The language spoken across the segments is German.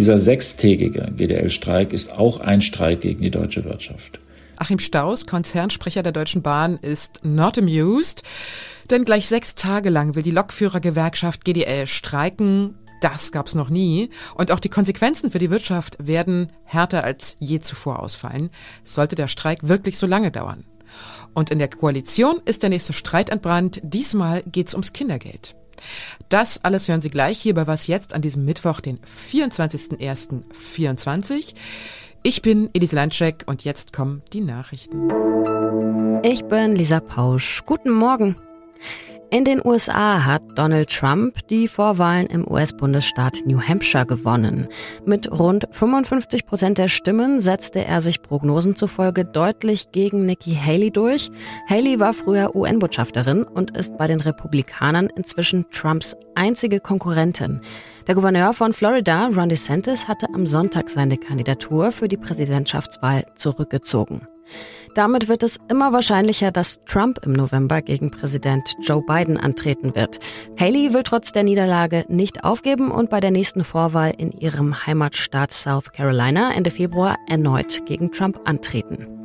Dieser sechstägige GDL-Streik ist auch ein Streik gegen die deutsche Wirtschaft. Achim Staus, Konzernsprecher der Deutschen Bahn, ist not amused, denn gleich sechs Tage lang will die Lokführergewerkschaft GDL streiken. Das gab's noch nie. Und auch die Konsequenzen für die Wirtschaft werden härter als je zuvor ausfallen, sollte der Streik wirklich so lange dauern. Und in der Koalition ist der nächste Streit entbrannt. Diesmal geht's ums Kindergeld. Das alles hören Sie gleich hier bei Was jetzt an diesem Mittwoch, den 24.01.24. Ich bin Elise Landscheck und jetzt kommen die Nachrichten. Ich bin Lisa Pausch. Guten Morgen. In den USA hat Donald Trump die Vorwahlen im US-Bundesstaat New Hampshire gewonnen. Mit rund 55 Prozent der Stimmen setzte er sich Prognosen zufolge deutlich gegen Nikki Haley durch. Haley war früher UN-Botschafterin und ist bei den Republikanern inzwischen Trumps einzige Konkurrentin. Der Gouverneur von Florida, Ron DeSantis, hatte am Sonntag seine Kandidatur für die Präsidentschaftswahl zurückgezogen. Damit wird es immer wahrscheinlicher, dass Trump im November gegen Präsident Joe Biden antreten wird. Haley will trotz der Niederlage nicht aufgeben und bei der nächsten Vorwahl in ihrem Heimatstaat South Carolina Ende Februar erneut gegen Trump antreten.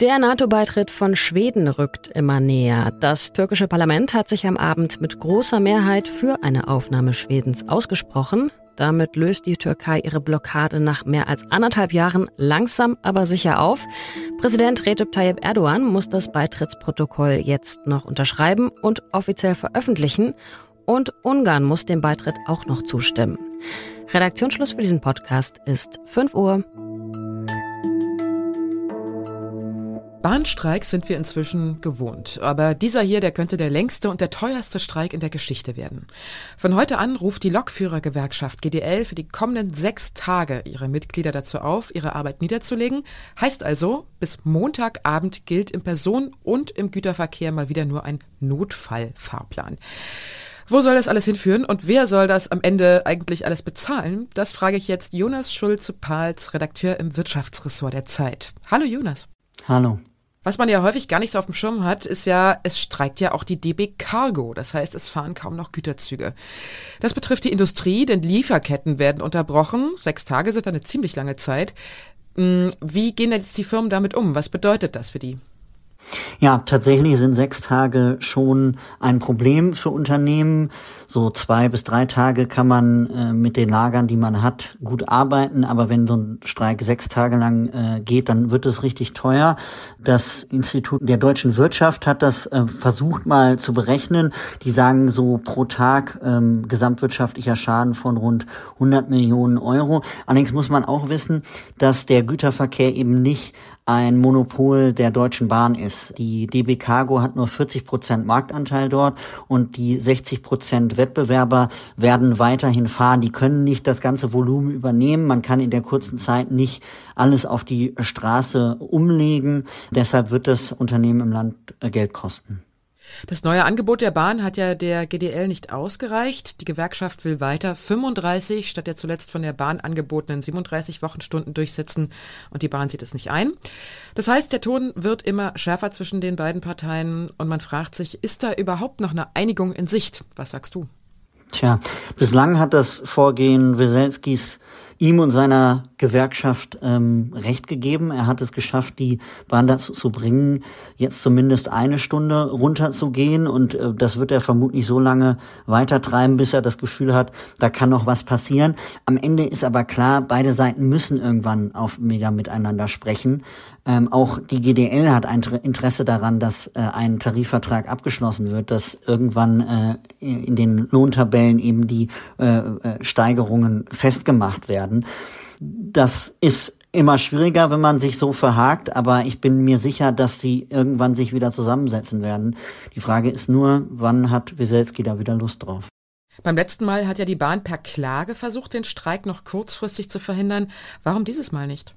Der NATO-Beitritt von Schweden rückt immer näher. Das türkische Parlament hat sich am Abend mit großer Mehrheit für eine Aufnahme Schwedens ausgesprochen. Damit löst die Türkei ihre Blockade nach mehr als anderthalb Jahren langsam aber sicher auf. Präsident Recep Tayyip Erdogan muss das Beitrittsprotokoll jetzt noch unterschreiben und offiziell veröffentlichen. Und Ungarn muss dem Beitritt auch noch zustimmen. Redaktionsschluss für diesen Podcast ist 5 Uhr. Bahnstreiks sind wir inzwischen gewohnt, aber dieser hier, der könnte der längste und der teuerste Streik in der Geschichte werden. Von heute an ruft die Lokführergewerkschaft GDL für die kommenden sechs Tage ihre Mitglieder dazu auf, ihre Arbeit niederzulegen. Heißt also, bis Montagabend gilt im Personen- und im Güterverkehr mal wieder nur ein Notfallfahrplan. Wo soll das alles hinführen und wer soll das am Ende eigentlich alles bezahlen? Das frage ich jetzt Jonas Schulze-Pahls, Redakteur im Wirtschaftsressort der Zeit. Hallo Jonas. Hallo. Was man ja häufig gar nicht so auf dem Schirm hat, ist ja, es streikt ja auch die DB Cargo. Das heißt, es fahren kaum noch Güterzüge. Das betrifft die Industrie, denn Lieferketten werden unterbrochen. Sechs Tage sind eine ziemlich lange Zeit. Hm, wie gehen jetzt die Firmen damit um? Was bedeutet das für die? Ja, tatsächlich sind sechs Tage schon ein Problem für Unternehmen. So zwei bis drei Tage kann man äh, mit den Lagern, die man hat, gut arbeiten. Aber wenn so ein Streik sechs Tage lang äh, geht, dann wird es richtig teuer. Das Institut der deutschen Wirtschaft hat das äh, versucht mal zu berechnen. Die sagen so pro Tag ähm, gesamtwirtschaftlicher Schaden von rund 100 Millionen Euro. Allerdings muss man auch wissen, dass der Güterverkehr eben nicht ein Monopol der Deutschen Bahn ist. Die DB Cargo hat nur 40 Prozent Marktanteil dort und die 60 Prozent Wettbewerber werden weiterhin fahren. Die können nicht das ganze Volumen übernehmen. Man kann in der kurzen Zeit nicht alles auf die Straße umlegen. Deshalb wird das Unternehmen im Land äh, Geld kosten. Das neue Angebot der Bahn hat ja der GDL nicht ausgereicht. Die Gewerkschaft will weiter 35 statt der zuletzt von der Bahn angebotenen 37 Wochenstunden durchsetzen und die Bahn sieht es nicht ein. Das heißt, der Ton wird immer schärfer zwischen den beiden Parteien und man fragt sich, ist da überhaupt noch eine Einigung in Sicht? Was sagst du? Tja, bislang hat das Vorgehen Weselskis ihm und seiner Gewerkschaft ähm, recht gegeben. Er hat es geschafft, die Bahn dazu zu bringen, jetzt zumindest eine Stunde runterzugehen. Und äh, das wird er vermutlich so lange weitertreiben, bis er das Gefühl hat, da kann noch was passieren. Am Ende ist aber klar, beide Seiten müssen irgendwann auf wieder miteinander sprechen. Ähm, auch die GDL hat ein Interesse daran, dass äh, ein Tarifvertrag abgeschlossen wird, dass irgendwann äh, in den Lohntabellen eben die äh, äh, Steigerungen festgemacht werden. Das ist immer schwieriger, wenn man sich so verhakt, aber ich bin mir sicher, dass sie irgendwann sich wieder zusammensetzen werden. Die Frage ist nur, wann hat Wieselski da wieder Lust drauf? Beim letzten Mal hat ja die Bahn per Klage versucht, den Streik noch kurzfristig zu verhindern. Warum dieses Mal nicht?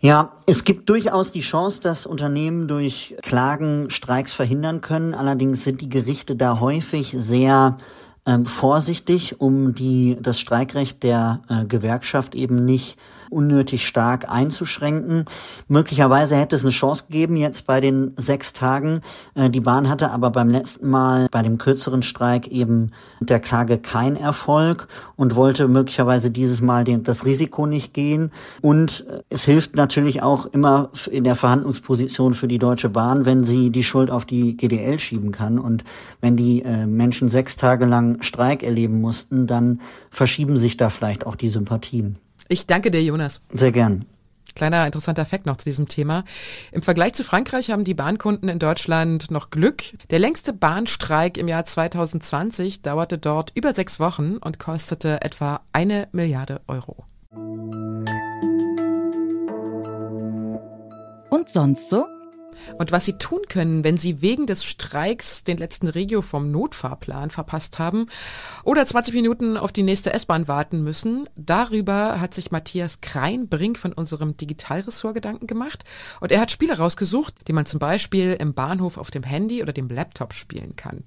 Ja, es gibt durchaus die Chance, dass Unternehmen durch Klagen Streiks verhindern können. Allerdings sind die Gerichte da häufig sehr ähm, vorsichtig, um die, das Streikrecht der äh, Gewerkschaft eben nicht unnötig stark einzuschränken. Möglicherweise hätte es eine Chance gegeben jetzt bei den sechs Tagen. Äh, die Bahn hatte aber beim letzten Mal bei dem kürzeren Streik eben der Klage kein Erfolg und wollte möglicherweise dieses Mal den, das Risiko nicht gehen. Und äh, es hilft natürlich auch immer in der Verhandlungsposition für die Deutsche Bahn, wenn sie die Schuld auf die GDL schieben kann. Und wenn die äh, Menschen sechs Tage lang Streik erleben mussten, dann verschieben sich da vielleicht auch die Sympathien. Ich danke dir, Jonas. Sehr gern. Kleiner interessanter Fakt noch zu diesem Thema. Im Vergleich zu Frankreich haben die Bahnkunden in Deutschland noch Glück. Der längste Bahnstreik im Jahr 2020 dauerte dort über sechs Wochen und kostete etwa eine Milliarde Euro. Und sonst so? Und was sie tun können, wenn sie wegen des Streiks den letzten Regio vom Notfahrplan verpasst haben oder 20 Minuten auf die nächste S-Bahn warten müssen, darüber hat sich Matthias Kreinbrink von unserem Digitalressort Gedanken gemacht. Und er hat Spiele rausgesucht, die man zum Beispiel im Bahnhof auf dem Handy oder dem Laptop spielen kann.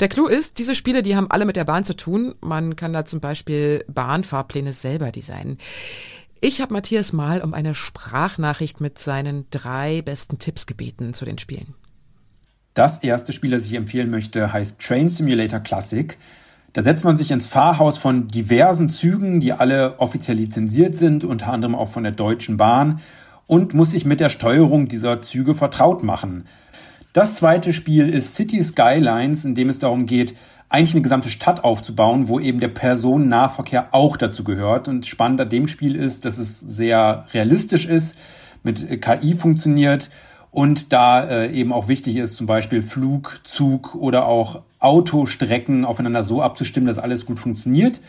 Der Clou ist, diese Spiele, die haben alle mit der Bahn zu tun. Man kann da zum Beispiel Bahnfahrpläne selber designen. Ich habe Matthias mal um eine Sprachnachricht mit seinen drei besten Tipps gebeten zu den Spielen. Das erste Spiel, das ich empfehlen möchte, heißt Train Simulator Classic. Da setzt man sich ins Fahrhaus von diversen Zügen, die alle offiziell lizenziert sind, unter anderem auch von der Deutschen Bahn, und muss sich mit der Steuerung dieser Züge vertraut machen. Das zweite Spiel ist City Skylines, in dem es darum geht, eigentlich eine gesamte Stadt aufzubauen, wo eben der Personennahverkehr auch dazu gehört. Und spannend an dem Spiel ist, dass es sehr realistisch ist, mit KI funktioniert und da äh, eben auch wichtig ist, zum Beispiel Flug, Zug oder auch Autostrecken aufeinander so abzustimmen, dass alles gut funktioniert.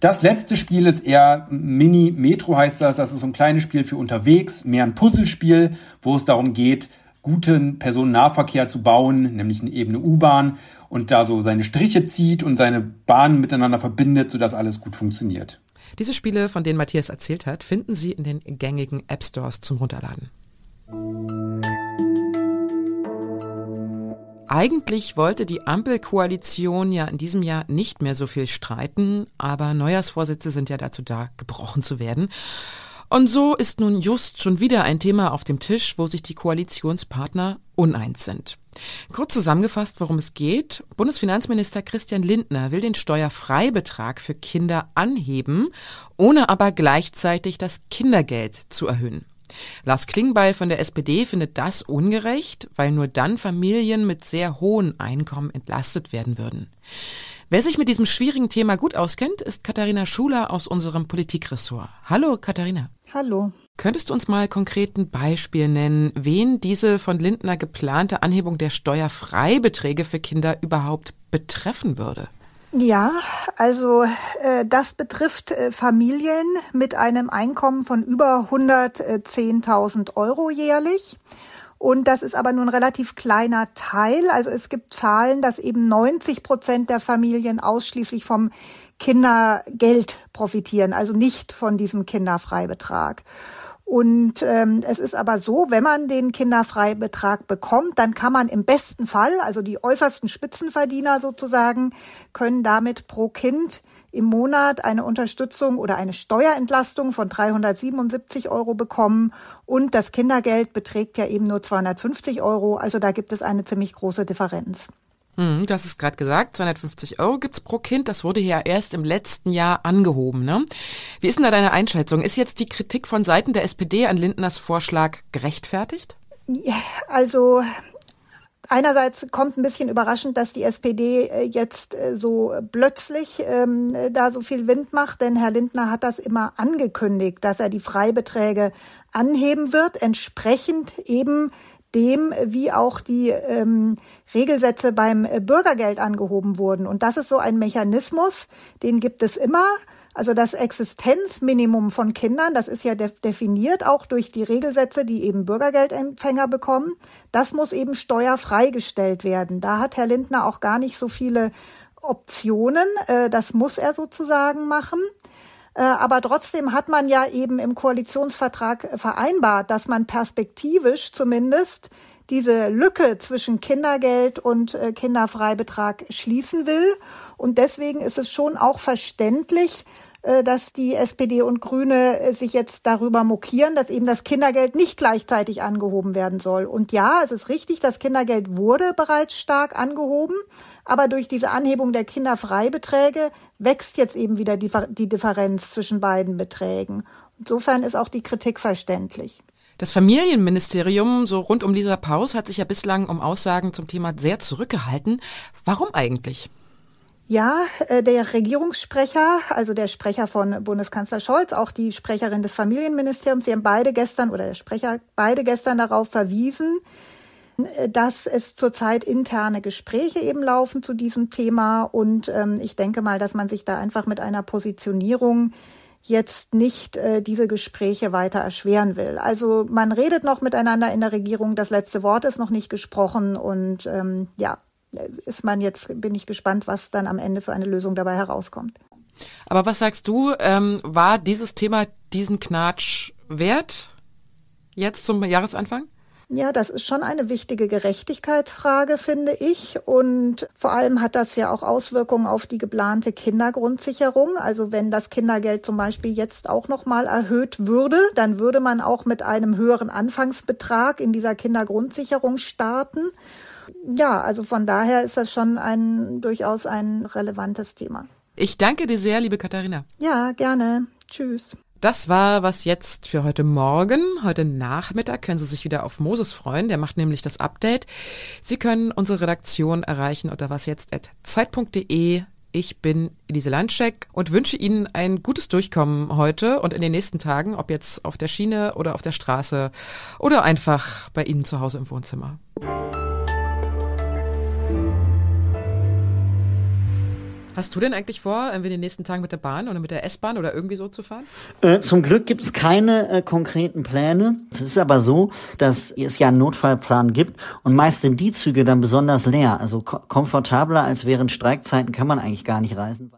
Das letzte Spiel ist eher Mini Metro heißt das. Das ist so ein kleines Spiel für unterwegs, mehr ein Puzzlespiel, wo es darum geht, guten Personennahverkehr zu bauen, nämlich eine ebene U-Bahn und da so seine Striche zieht und seine Bahnen miteinander verbindet, sodass alles gut funktioniert. Diese Spiele, von denen Matthias erzählt hat, finden Sie in den gängigen App Stores zum Runterladen. Eigentlich wollte die Ampelkoalition ja in diesem Jahr nicht mehr so viel streiten, aber Neujahrsvorsätze sind ja dazu da, gebrochen zu werden. Und so ist nun just schon wieder ein Thema auf dem Tisch, wo sich die Koalitionspartner uneins sind. Kurz zusammengefasst, worum es geht. Bundesfinanzminister Christian Lindner will den Steuerfreibetrag für Kinder anheben, ohne aber gleichzeitig das Kindergeld zu erhöhen. Lars Klingbeil von der SPD findet das ungerecht, weil nur dann Familien mit sehr hohen Einkommen entlastet werden würden. Wer sich mit diesem schwierigen Thema gut auskennt, ist Katharina Schuler aus unserem Politikressort. Hallo, Katharina. Hallo. Könntest du uns mal konkret ein Beispiel nennen, wen diese von Lindner geplante Anhebung der Steuerfreibeträge für Kinder überhaupt betreffen würde? Ja, also äh, das betrifft äh, Familien mit einem Einkommen von über 110.000 Euro jährlich. Und das ist aber nur ein relativ kleiner Teil. Also es gibt Zahlen, dass eben 90 Prozent der Familien ausschließlich vom Kindergeld profitieren, also nicht von diesem Kinderfreibetrag. Und ähm, es ist aber so, wenn man den Kinderfreibetrag bekommt, dann kann man im besten Fall, also die äußersten Spitzenverdiener sozusagen, können damit pro Kind im Monat eine Unterstützung oder eine Steuerentlastung von 377 Euro bekommen. Und das Kindergeld beträgt ja eben nur 250 Euro. Also da gibt es eine ziemlich große Differenz. Hm, du hast es gerade gesagt, 250 Euro gibt's pro Kind. Das wurde ja erst im letzten Jahr angehoben. Ne? Wie ist denn da deine Einschätzung? Ist jetzt die Kritik von Seiten der SPD an Lindners Vorschlag gerechtfertigt? Ja, also Einerseits kommt ein bisschen überraschend, dass die SPD äh, jetzt äh, so plötzlich ähm, da so viel Wind macht, denn Herr Lindner hat das immer angekündigt, dass er die Freibeträge anheben wird, entsprechend eben dem, wie auch die ähm, Regelsätze beim äh, Bürgergeld angehoben wurden. Und das ist so ein Mechanismus, den gibt es immer. Also das Existenzminimum von Kindern, das ist ja definiert auch durch die Regelsätze, die eben Bürgergeldempfänger bekommen. Das muss eben steuerfrei gestellt werden. Da hat Herr Lindner auch gar nicht so viele Optionen. Äh, das muss er sozusagen machen. Äh, aber trotzdem hat man ja eben im Koalitionsvertrag vereinbart, dass man perspektivisch zumindest diese Lücke zwischen Kindergeld und äh, Kinderfreibetrag schließen will. Und deswegen ist es schon auch verständlich, äh, dass die SPD und Grüne äh, sich jetzt darüber mokieren, dass eben das Kindergeld nicht gleichzeitig angehoben werden soll. Und ja, es ist richtig, das Kindergeld wurde bereits stark angehoben, aber durch diese Anhebung der Kinderfreibeträge wächst jetzt eben wieder die Differenz zwischen beiden Beträgen. Insofern ist auch die Kritik verständlich. Das Familienministerium, so rund um Lisa Paus, hat sich ja bislang um Aussagen zum Thema sehr zurückgehalten. Warum eigentlich? Ja, äh, der Regierungssprecher, also der Sprecher von Bundeskanzler Scholz, auch die Sprecherin des Familienministeriums, sie haben beide gestern oder der Sprecher beide gestern darauf verwiesen, äh, dass es zurzeit interne Gespräche eben laufen zu diesem Thema. Und ähm, ich denke mal, dass man sich da einfach mit einer Positionierung jetzt nicht äh, diese Gespräche weiter erschweren will. Also man redet noch miteinander in der Regierung, das letzte Wort ist noch nicht gesprochen und ähm, ja, ist man jetzt, bin ich gespannt, was dann am Ende für eine Lösung dabei herauskommt. Aber was sagst du, ähm, war dieses Thema diesen Knatsch wert jetzt zum Jahresanfang? Ja, das ist schon eine wichtige Gerechtigkeitsfrage, finde ich. Und vor allem hat das ja auch Auswirkungen auf die geplante Kindergrundsicherung. Also wenn das Kindergeld zum Beispiel jetzt auch nochmal erhöht würde, dann würde man auch mit einem höheren Anfangsbetrag in dieser Kindergrundsicherung starten ja, also von daher ist das schon ein durchaus ein relevantes Thema. Ich danke dir sehr, liebe Katharina. Ja, gerne. Tschüss. Das war was jetzt für heute Morgen. Heute Nachmittag können Sie sich wieder auf Moses freuen. Der macht nämlich das Update. Sie können unsere Redaktion erreichen unter wasjetzt.zeit.de. Ich bin Elise Landscheck und wünsche Ihnen ein gutes Durchkommen heute und in den nächsten Tagen, ob jetzt auf der Schiene oder auf der Straße oder einfach bei Ihnen zu Hause im Wohnzimmer. Hast du denn eigentlich vor, in den nächsten Tagen mit der Bahn oder mit der S-Bahn oder irgendwie so zu fahren? Äh, zum Glück gibt es keine äh, konkreten Pläne. Es ist aber so, dass es ja einen Notfallplan gibt und meist sind die Züge dann besonders leer. Also ko komfortabler als während Streikzeiten kann man eigentlich gar nicht reisen.